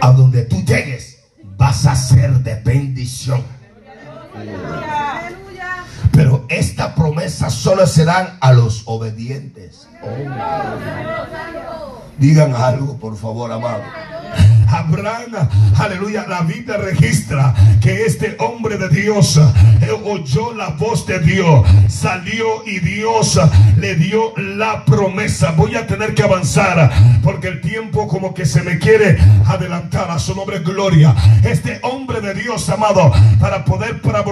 A donde tú llegues, vas a ser de bendición. Pero esta promesa solo se dan a los obedientes. Digan algo, por favor, amado. Abraham, aleluya, la Biblia registra que este hombre de Dios eh, oyó la voz de Dios, salió y Dios le dio la promesa. Voy a tener que avanzar porque el tiempo como que se me quiere adelantar a su nombre gloria. Este hombre de Dios, amado, para poder para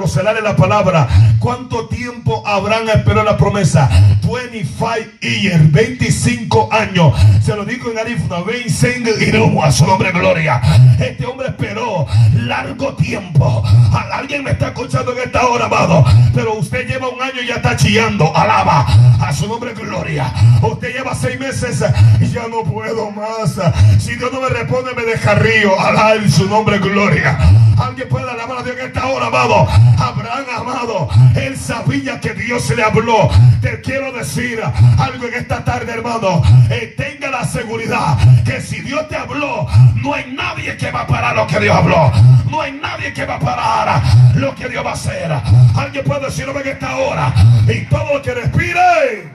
la palabra, ¿cuánto tiempo Abraham esperó la promesa? 25 years, 25 años. Se lo digo en Arifna, 25 y a su nombre gloria. Este hombre esperó largo tiempo. Alguien me está escuchando en esta hora, amado. Pero usted lleva un año y ya está chillando. Alaba a su nombre gloria. Usted lleva seis meses y ya no puedo más. Si Dios no me responde, me deja río. Alaba en su nombre gloria. Alguien puede alabar a Dios en esta hora, amado. Abraham, amado. Él sabía que Dios le habló. Te quiero decir algo en esta tarde, hermano. Eh, tenga la seguridad que si Dios te habló, no hay nadie que va a parar lo que Dios habló. No hay nadie que va a parar lo que Dios va a hacer. Alguien puede decirlo en esta hora. Y todo lo que respire.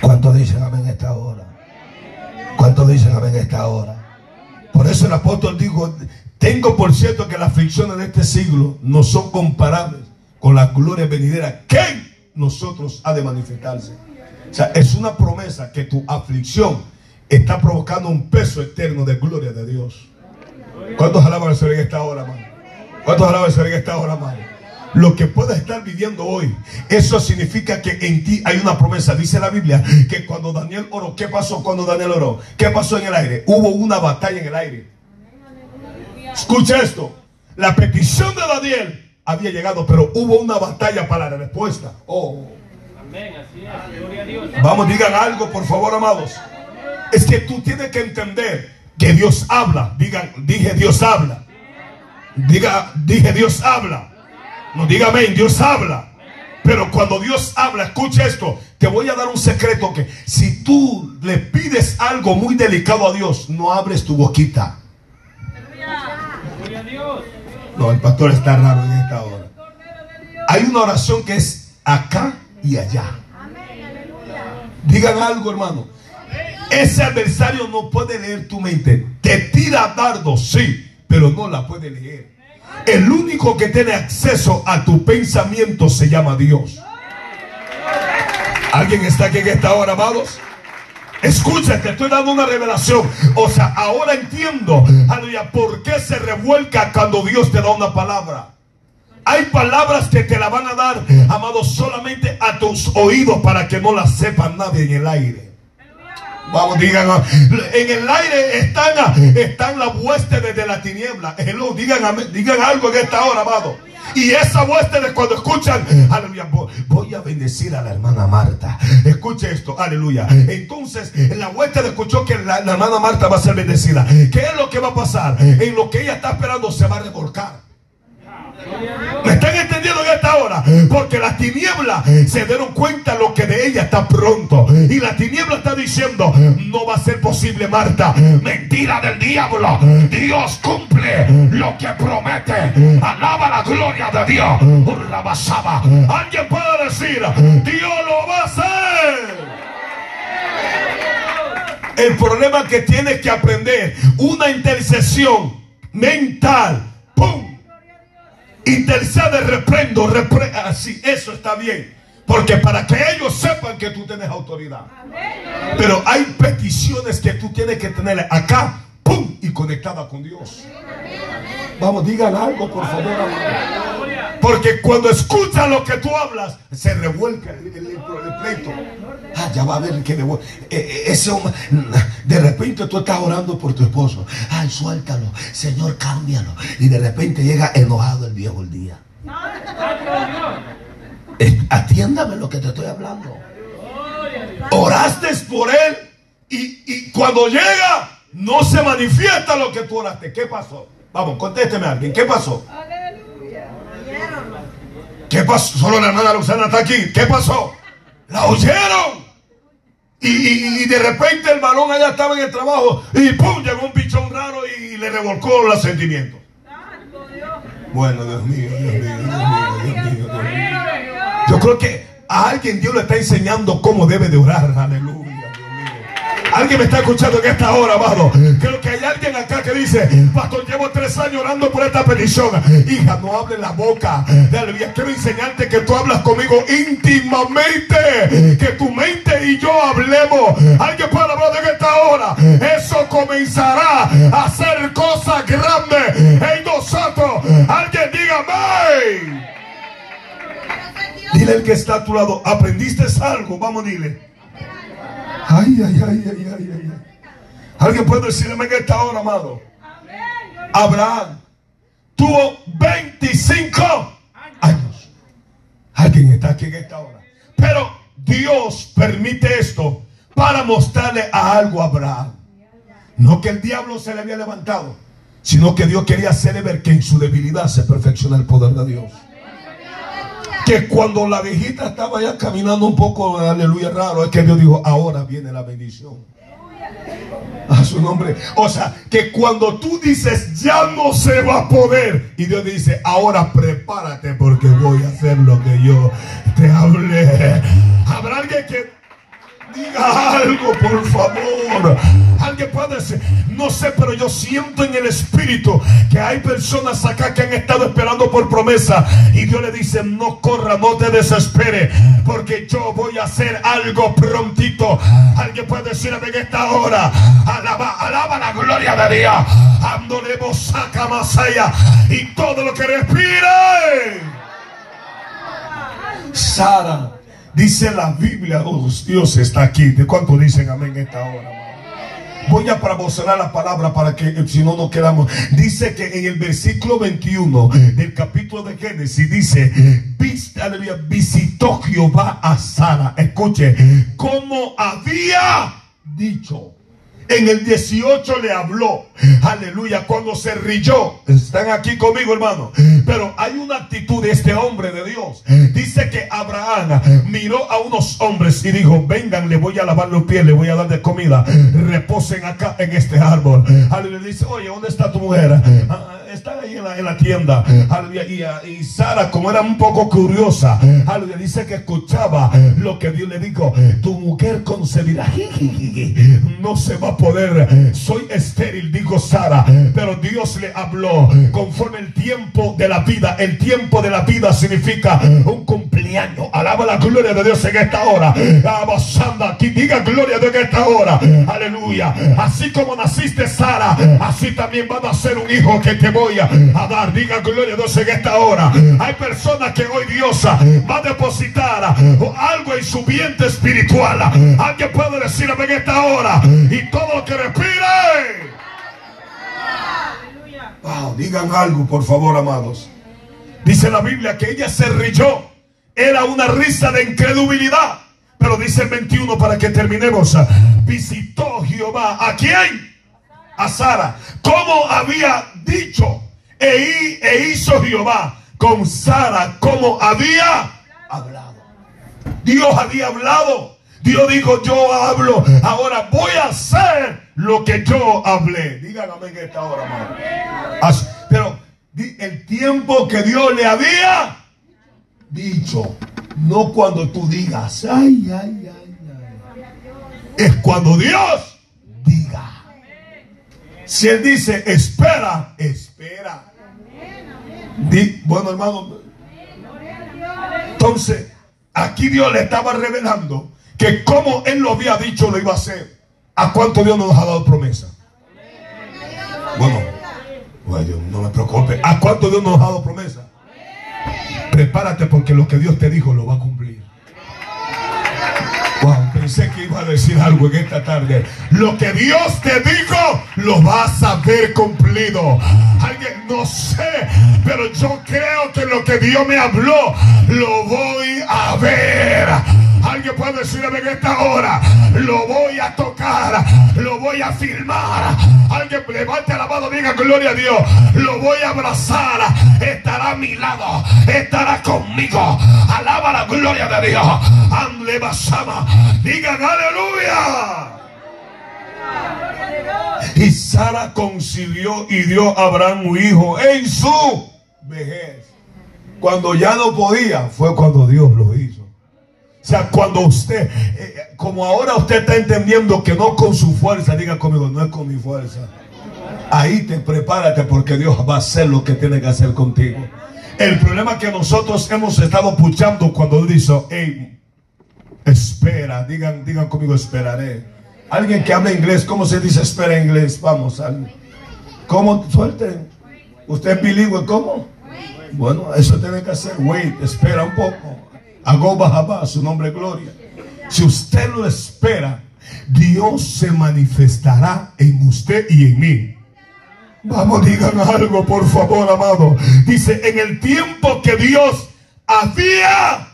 ¿Cuánto dicen amén esta hora? ¿Cuánto dicen amén esta hora? Por eso el apóstol dijo, tengo por cierto que las aflicciones de este siglo no son comparables con la gloria venidera que nosotros ha de manifestarse. O sea, es una promesa que tu aflicción está provocando un peso eterno de gloria de Dios. ¿Cuántos alaban al Señor en esta hora, hermano? ¿Cuántos alaban al Señor en esta hora, hermano? Lo que puedas estar viviendo hoy, eso significa que en ti hay una promesa. Dice la Biblia que cuando Daniel oró, ¿qué pasó cuando Daniel oró? ¿Qué pasó en el aire? Hubo una batalla en el aire. Escucha esto. La petición de Daniel había llegado, pero hubo una batalla para la respuesta. Oh. Vamos, digan algo, por favor, amados es que tú tienes que entender que Dios habla. Digan, dije Dios habla. Diga, dije Dios habla. No diga amén, Dios habla. Pero cuando Dios habla, escucha esto, te voy a dar un secreto que si tú le pides algo muy delicado a Dios, no abres tu boquita. No, el pastor está raro en esta hora. Hay una oración que es acá y allá. Digan algo, hermano. Ese adversario no puede leer tu mente. Te tira dardos, sí, pero no la puede leer. El único que tiene acceso a tu pensamiento se llama Dios. ¿Alguien está aquí en esta hora, amados? Escucha, te estoy dando una revelación. O sea, ahora entiendo, aleluya, por qué se revuelca cuando Dios te da una palabra. Hay palabras que te la van a dar, amados, solamente a tus oídos para que no las sepa nadie en el aire. Vamos, digan, en el aire están, están las huestes desde la tiniebla. digan, digan algo en esta hora, amado. Y esa hueste cuando escuchan, aleluya, voy a bendecir a la hermana Marta. Escuche esto, aleluya. Entonces, la hueste escuchó que la, hermana Marta va a ser bendecida. ¿Qué es lo que va a pasar? En lo que ella está esperando se va a revolcar. ¿Me están entendiendo en esta hora? Porque la tiniebla se dieron cuenta lo que de ella está pronto. Y la tiniebla está diciendo, no va a ser posible, Marta. Mentira del diablo. Dios cumple lo que promete. Alaba la gloria de Dios. Alguien puede decir, Dios lo va a hacer. El problema que tienes que aprender, una intercesión mental. Intercede, reprendo, reprendo. Así, eso está bien. Porque para que ellos sepan que tú tienes autoridad. Pero hay peticiones que tú tienes que tener acá, ¡pum! Y conectada con Dios. Vamos, digan algo, por favor. Porque cuando escuchan lo que tú hablas, se revuelca el, pleito. Ah, ya va a ver que de, eh, eh, ese de repente tú estás orando por tu esposo. Ay, suéltalo. Señor, cámbialo. Y de repente llega enojado el viejo el día. Eh, atiéndame lo que te estoy hablando. Oraste por él y, y cuando llega no se manifiesta lo que tú oraste. ¿Qué pasó? Vamos, contésteme a alguien. ¿Qué pasó? ¿Qué pasó? Solo la hermana Luciana está aquí. ¿Qué pasó? La oyeron. Y, de repente el balón allá estaba en el trabajo y ¡pum! llegó un pichón raro y le revolcó los sentimientos. Bueno, Dios mío, Dios mío, Dios mío, Dios mío, Dios mío. Yo creo que a alguien Dios le está enseñando cómo debe de orar. Aleluya. Alguien me está escuchando en esta hora, amado. Creo que hay alguien acá que dice, pastor, llevo tres años orando por esta petición. Hija, no hable la boca. Aleluya. Quiero enseñarte que tú hablas conmigo íntimamente. Que tu mente y yo hablemos. Alguien puede hablar en esta hora. Eso comenzará a hacer cosas grandes en nosotros. Alguien diga. Dile el que está a tu lado, aprendiste algo, vamos, dile. Ay, ay, ay, ay, ay, ay. Alguien puede decirme en esta hora, amado. Abraham tuvo 25 años. Alguien está aquí en esta hora. Pero Dios permite esto para mostrarle a algo a Abraham. No que el diablo se le había levantado, sino que Dios quería hacerle ver que en su debilidad se perfecciona el poder de Dios que cuando la viejita estaba ya caminando un poco, aleluya, raro, es que Dios dijo, ahora viene la bendición. A su nombre. O sea, que cuando tú dices, ya no se va a poder, y Dios dice, ahora prepárate porque voy a hacer lo que yo te hablé. Habrá alguien que Diga algo, por favor. Alguien puede decir, no sé, pero yo siento en el espíritu que hay personas acá que han estado esperando por promesa. Y Dios le dice, no corra, no te desespere, porque yo voy a hacer algo prontito. Alguien puede decir en esta hora, alaba, alaba la gloria de Dios. Andolemos saca más allá y todo lo que respire. Sara Dice la Biblia, oh, Dios está aquí. ¿De cuánto dicen amén esta hora? Voy a promocionar la palabra para que eh, si no nos quedamos. Dice que en el versículo 21 del capítulo de Génesis dice, visitó Jehová a Sara. Escuche, como había dicho. En el 18 le habló. Aleluya. Cuando se rilló. Están aquí conmigo, hermano. Pero hay una actitud de este hombre de Dios. Dice que Abraham miró a unos hombres y dijo: Vengan, le voy a lavar los pies, le voy a dar de comida. Reposen acá en este árbol. Aleluya. Dice: Oye, ¿dónde está tu mujer? Ah, está ahí en la, tienda. Aleluya. Y, Sara, como era un poco curiosa, dice que escuchaba lo que Dios le dijo: Tu mujer concebirá. No se va a poder. Soy estéril, dijo Sara. Pero Dios le habló conforme el tiempo de la vida. El tiempo de la vida significa un cumpleaños. Alaba la gloria de Dios en esta hora. Abasanda, aquí diga gloria de Dios en esta hora. Aleluya. Así como naciste Sara, así también va a nacer un hijo que te voy a dar. Diga gloria de Dios en esta hora. Hay personas que hoy Dios va a depositar algo en su vientre espiritual. Alguien puede decirme en esta hora. Y todo que respire. digan algo, por favor, amados. Dice la Biblia que ella se rió. Era una risa de incredulidad. Pero dice el 21 para que terminemos. Visitó Jehová. ¿A quién? A Sara. Como había dicho. E, e hizo Jehová con Sara como había hablado. Dios había hablado. Dios dijo, yo hablo. Ahora voy a hacer lo que yo hablé. Díganme en esta hora, hermano. Pero el tiempo que Dios le había dicho. No cuando tú digas, ay, ay, ay, ay. Es cuando Dios. Si Él dice, espera, espera. bueno, hermano. Entonces, aquí Dios le estaba revelando que como Él lo había dicho, lo iba a hacer. ¿A cuánto Dios nos ha dado promesa? Bueno, no me preocupe. ¿A cuánto Dios nos ha dado promesa? Prepárate porque lo que Dios te dijo lo va a cumplir. Wow, pensé que iba a decir algo en esta tarde. Lo que Dios te dijo, lo vas a ver cumplido. Alguien, no sé, pero yo creo que lo que Dios me habló, lo voy a ver. Alguien puede decirme en esta hora, lo voy a tocar, lo voy a filmar. Alguien levante la mano, diga gloria a Dios. Lo voy a abrazar, estará a mi lado, estará conmigo. Alaba la gloria de Dios. Ande basama. Digan aleluya. Y Sara concibió y dio a Abraham un hijo en su vejez. Cuando ya no podía, fue cuando Dios lo hizo. O sea, cuando usted, eh, como ahora usted está entendiendo que no con su fuerza, diga conmigo, no es con mi fuerza. Ahí te prepárate porque Dios va a hacer lo que tiene que hacer contigo. El problema que nosotros hemos estado puchando cuando Él dice, hey, espera, digan, digan conmigo, esperaré. Alguien que habla inglés, ¿cómo se dice espera en inglés? Vamos, ¿cómo suelten? ¿Usted es bilingüe? ¿Cómo? Bueno, eso tiene que hacer, wait, espera un poco. Agoba su nombre gloria. Si usted lo espera, Dios se manifestará en usted y en mí. Vamos, digan algo, por favor, amado. Dice, en el tiempo que Dios había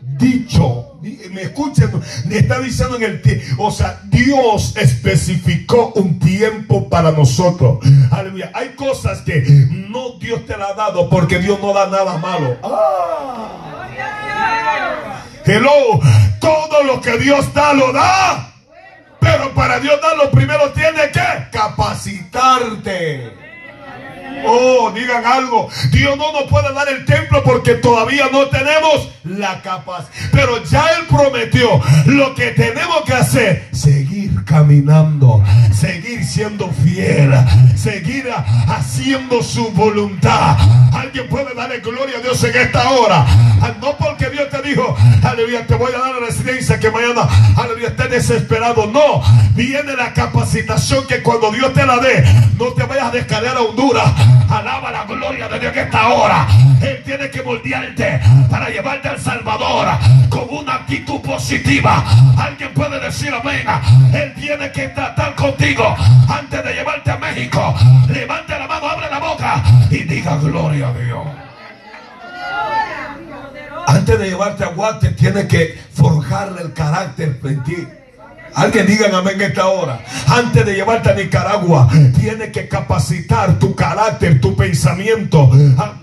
dicho, me escuchen, me está diciendo en el tiempo, o sea, Dios especificó un tiempo para nosotros. Aleluya. Hay cosas que no Dios te la ha dado porque Dios no da nada malo. Ah. Hello, todo lo que Dios da lo da. Pero para Dios dar lo primero tiene que capacitarte. Oh, digan algo. Dios no nos puede dar el templo porque todavía no tenemos la capacidad. Pero ya Él prometió lo que tenemos que hacer. Seguir caminando. Seguir siendo fiel. Seguir haciendo su voluntad. Alguien puede darle gloria a Dios en esta hora. Ah, no porque Dios te dijo, aleluya, te voy a dar la residencia que mañana, aleluya, estés desesperado. No, viene la capacitación que cuando Dios te la dé, no te vayas a descargar a Honduras Alaba la gloria de Dios que esta hora. Él tiene que moldearte para llevarte al Salvador con una actitud positiva. Alguien puede decir amén. Él tiene que tratar contigo antes de llevarte a México. Levante la mano, abre la boca y diga gloria a Dios. Antes de llevarte a Guate, tiene que forjarle el carácter en ti. Alguien digan amén esta hora. Antes de llevarte a Nicaragua, tiene que capacitar tu carácter, tu pensamiento. Ah,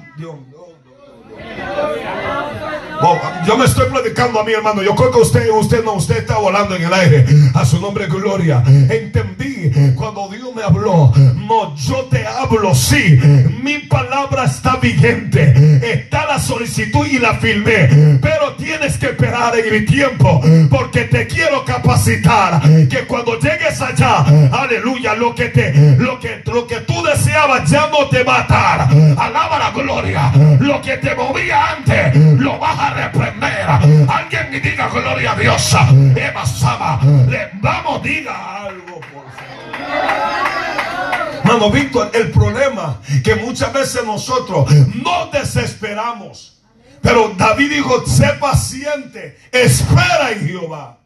yo me estoy predicando a mi hermano. Yo creo que usted, usted no, usted está volando en el aire. A su nombre, gloria. Entendí cuando Dios me habló. No, yo te hablo, sí. Mi palabra está vigente. Está la solicitud y la firmé. Pero tienes que esperar en mi tiempo. Porque te quiero capacitar. Que cuando llegues allá, aleluya, lo que te, lo que, lo que tú deseabas ya no te va a. Alaba la gloria. Lo que te movía antes, lo vas a reprender. Alguien me diga gloria a Dios. Eva Sama, le vamos, diga algo, por favor. Mano Víctor, el problema que muchas veces nosotros no desesperamos. Pero David dijo, sé paciente, espera en Jehová.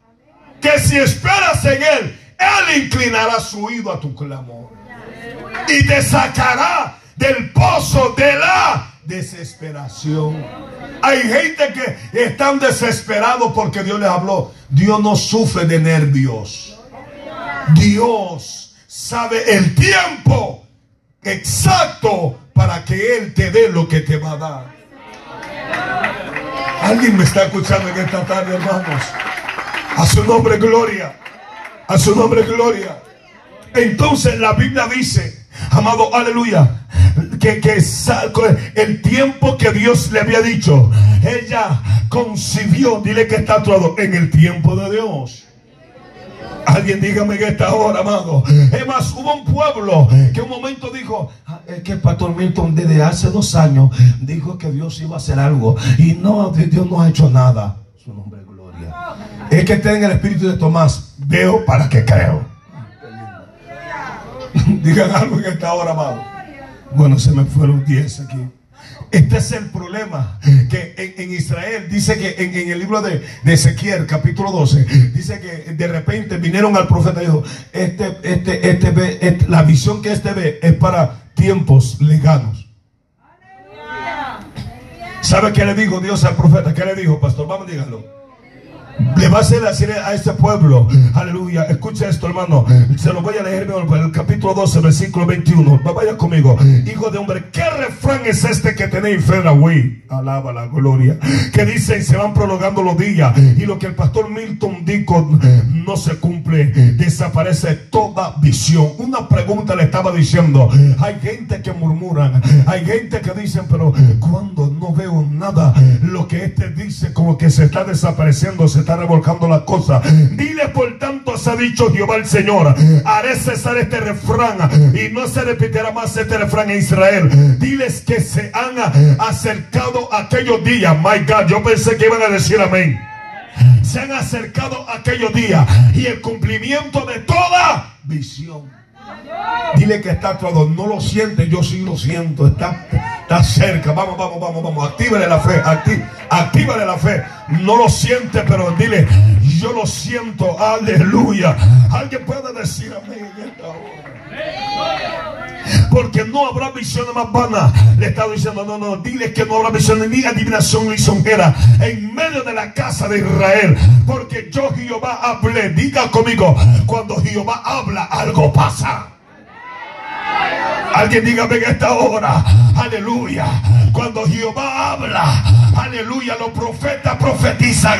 Que si esperas en Él, Él inclinará su oído a tu clamor. Y te sacará del pozo de la desesperación. Hay gente que están desesperados porque Dios les habló. Dios no sufre de nervios. Dios sabe el tiempo exacto para que Él te dé lo que te va a dar. Alguien me está escuchando en esta tarde, hermanos. A su nombre, gloria. A su nombre, gloria. Entonces la Biblia dice, amado, aleluya, que, que el tiempo que Dios le había dicho, ella concibió, dile que está todo en el tiempo de Dios. Alguien dígame que esta hora, amado. Es más, hubo un pueblo que un momento dijo, ah, es que el pastor Milton desde hace dos años dijo que Dios iba a hacer algo. Y no, Dios no ha hecho nada. Su nombre es gloria. Es que tenga el espíritu de Tomás. Veo para que creo. Digan algo en esta hora, amado. Bueno, se me fueron 10 aquí. Este es el problema que en, Israel dice que en, el libro de, Ezequiel, capítulo 12, dice que de repente vinieron al profeta y dijo: este, este, este, ve, este, la visión que este ve es para tiempos lejanos. ¿Sabe qué le dijo Dios al profeta? ¿Qué le dijo, pastor? Vamos, díganlo. Le va a hacer decir a este pueblo, aleluya, escucha esto hermano, se lo voy a leer el capítulo 12, versículo 21, vaya conmigo, hijo de hombre, ¿qué refrán es este que tenéis fe güey? Alaba la gloria, que dicen se van prolongando los días y lo que el pastor Milton dijo no se cumple, desaparece toda visión. Una pregunta le estaba diciendo, hay gente que murmuran, hay gente que dicen, pero cuando no veo nada, lo que este dice como que se está desapareciendo, se está revolcando la cosa. Dile por tanto, se ha dicho Jehová el Señor, haré cesar este refrán y no se repetirá más este refrán en Israel. Diles que se han acercado aquellos días. My God, yo pensé que iban a decir amén. Se han acercado aquellos días y el cumplimiento de toda visión. Dile que está todo. No lo siente, yo sí lo siento. Está, está cerca. Vamos, vamos, vamos, vamos. Actívale la fe. actívale la fe. No lo siente, pero dile, yo lo siento. Aleluya. Alguien puede decir amén en esta hora. Porque no habrá visiones más vanas. Le estaba diciendo, no, no, dile que no habrá visiones ni adivinación ni sonjera en medio de la casa de Israel. Porque yo Jehová hablé. Diga conmigo, cuando Jehová habla, algo pasa. Alguien dígame en esta hora, aleluya. Cuando Jehová habla, aleluya, los profetas profetizan.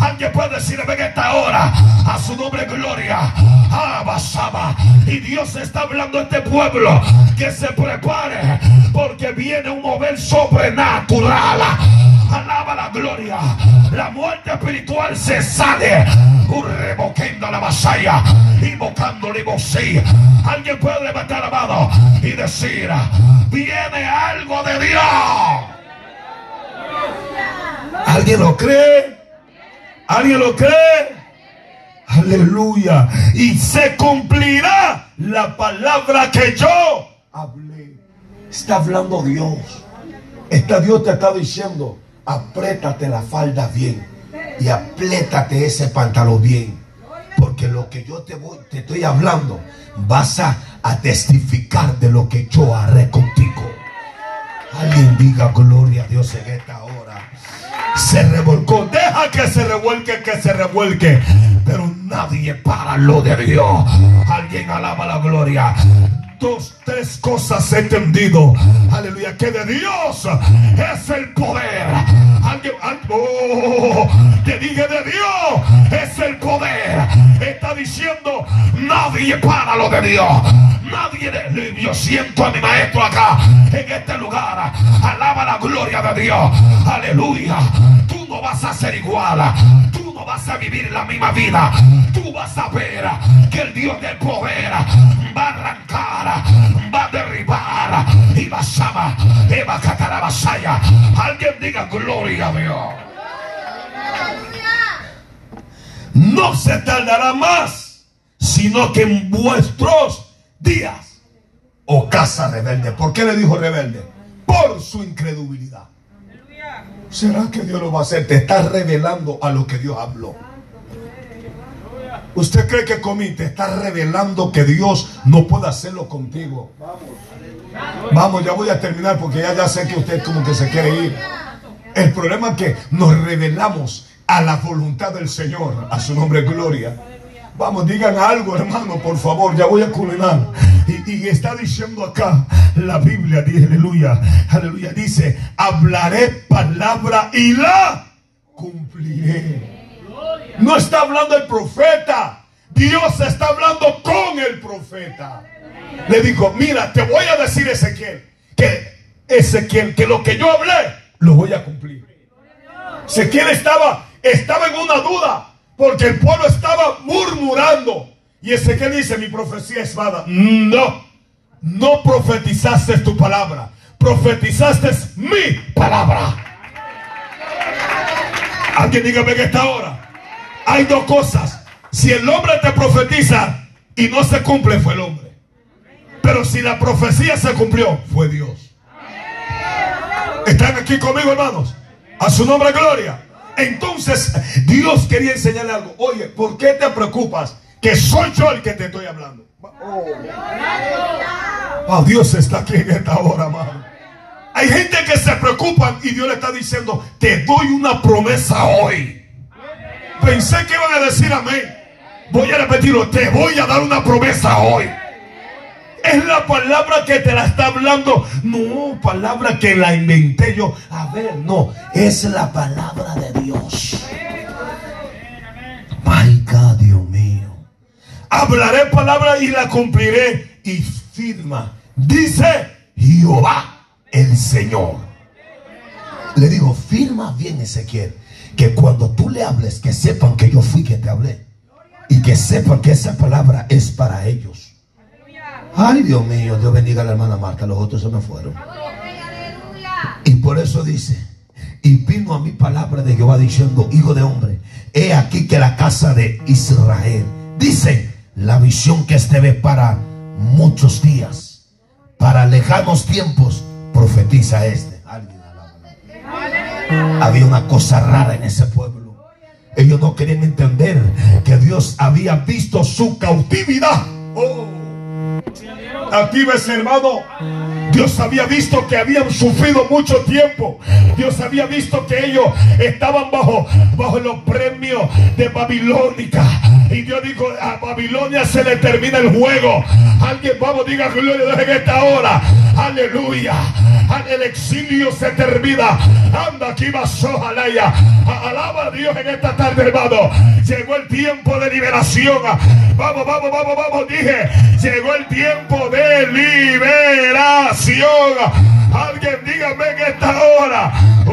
Alguien puede decirme en esta hora, a su nombre gloria. Abasaba. Y Dios está hablando a este pueblo que se prepare porque viene un mover sobrenatural. Alaba la gloria. La muerte espiritual se sale. Revoquendo la vasalla. Invocándole sí. Alguien puede levantar la mano y decir, viene algo de Dios. ¿Alguien lo cree? ¿Alguien lo cree? Aleluya. Y se cumplirá la palabra que yo hablé. Está hablando Dios. Está Dios te está diciendo, apriétate la falda bien y aplétate ese pantalón bien. Porque lo que yo te, voy, te estoy hablando, vas a, a testificar de lo que yo haré contigo. Alguien diga gloria a Dios en esta hora. Se revolcó. Deja que se revuelque, que se revuelque. Pero nadie para lo de Dios. Alguien alaba la gloria dos, tres cosas he entendido. Aleluya, que de Dios es el poder. Alguien, oh, te dije de Dios es el poder. Está diciendo, nadie para lo de Dios. Nadie, de, yo siento a mi maestro acá, en este lugar. Alaba la gloria de Dios. Aleluya. Tú no vas a ser igual. Tú no vas a vivir la misma vida. Tú vas a ver que el Dios del poder va a arrancar va a derribar y Eva Catarabasaya. Alguien diga gloria a Dios. No se tardará más, sino que en vuestros días, o casa rebelde. ¿Por qué le dijo rebelde? Por su incredulidad. ¿Será que Dios lo va a hacer? Te está revelando a lo que Dios habló. ¿Usted cree que comí te está revelando que Dios no puede hacerlo contigo? Vamos, ya voy a terminar porque ya, ya sé que usted como que se quiere ir. El problema es que nos revelamos a la voluntad del Señor, a su nombre gloria. Vamos, digan algo, hermano, por favor. Ya voy a culminar. Y, y está diciendo acá la Biblia, dice, aleluya, aleluya. Dice, hablaré palabra y la cumpliré. No está hablando el profeta. Dios está hablando con el profeta. Le dijo, mira, te voy a decir Ezequiel, que Ezequiel, que lo que yo hablé, lo voy a cumplir. Ezequiel estaba, estaba en una duda, porque el pueblo estaba murmurando. Y Ezequiel dice, mi profecía es vada. No, no profetizaste tu palabra, profetizaste mi palabra. Alguien dígame que esta hora hay dos cosas. Si el hombre te profetiza y no se cumple, fue el hombre. Pero si la profecía se cumplió, fue Dios. ¿Están aquí conmigo, hermanos? A su nombre, gloria. Entonces, Dios quería enseñarle algo. Oye, ¿por qué te preocupas? Que soy yo el que te estoy hablando. Oh, oh Dios está aquí en esta hora, hermano. Hay gente que se preocupa y Dios le está diciendo, te doy una promesa hoy. Pensé que iban a decir amén. Voy a repetirlo, te voy a dar una promesa hoy. Es la palabra que te la está hablando. No, palabra que la inventé yo. A ver, no. Es la palabra de Dios. My God, Dios mío. Hablaré palabra y la cumpliré. Y firma. Dice Jehová el Señor. Le digo, firma bien Ezequiel. Que cuando tú le hables, que sepan que yo fui que te hablé. Y que sepan que esa palabra es para ellos. Ay, Dios mío, Dios bendiga a la hermana Marta, los otros se me fueron. Y por eso dice, y vino a mi palabra de Jehová diciendo, hijo de hombre, he aquí que la casa de Israel, dice la visión que este ve para muchos días, para lejanos tiempos, profetiza este. Había una cosa rara en ese pueblo. Ellos no querían entender que Dios había visto su cautividad. Oh Aquí ves, hermano. Dios había visto que habían sufrido mucho tiempo. Dios había visto que ellos estaban bajo, bajo los premios de Babilónica. Y Dios dijo, a Babilonia se le termina el juego. Alguien, vamos, diga gloria en esta hora. Aleluya. El exilio se termina. Anda aquí, Alaya. Alaba a Dios en esta tarde, hermano. Llegó el tiempo de liberación. Vamos, vamos, vamos, vamos. Dije, llegó el tiempo de liberación. Alguien dígame en esta hora.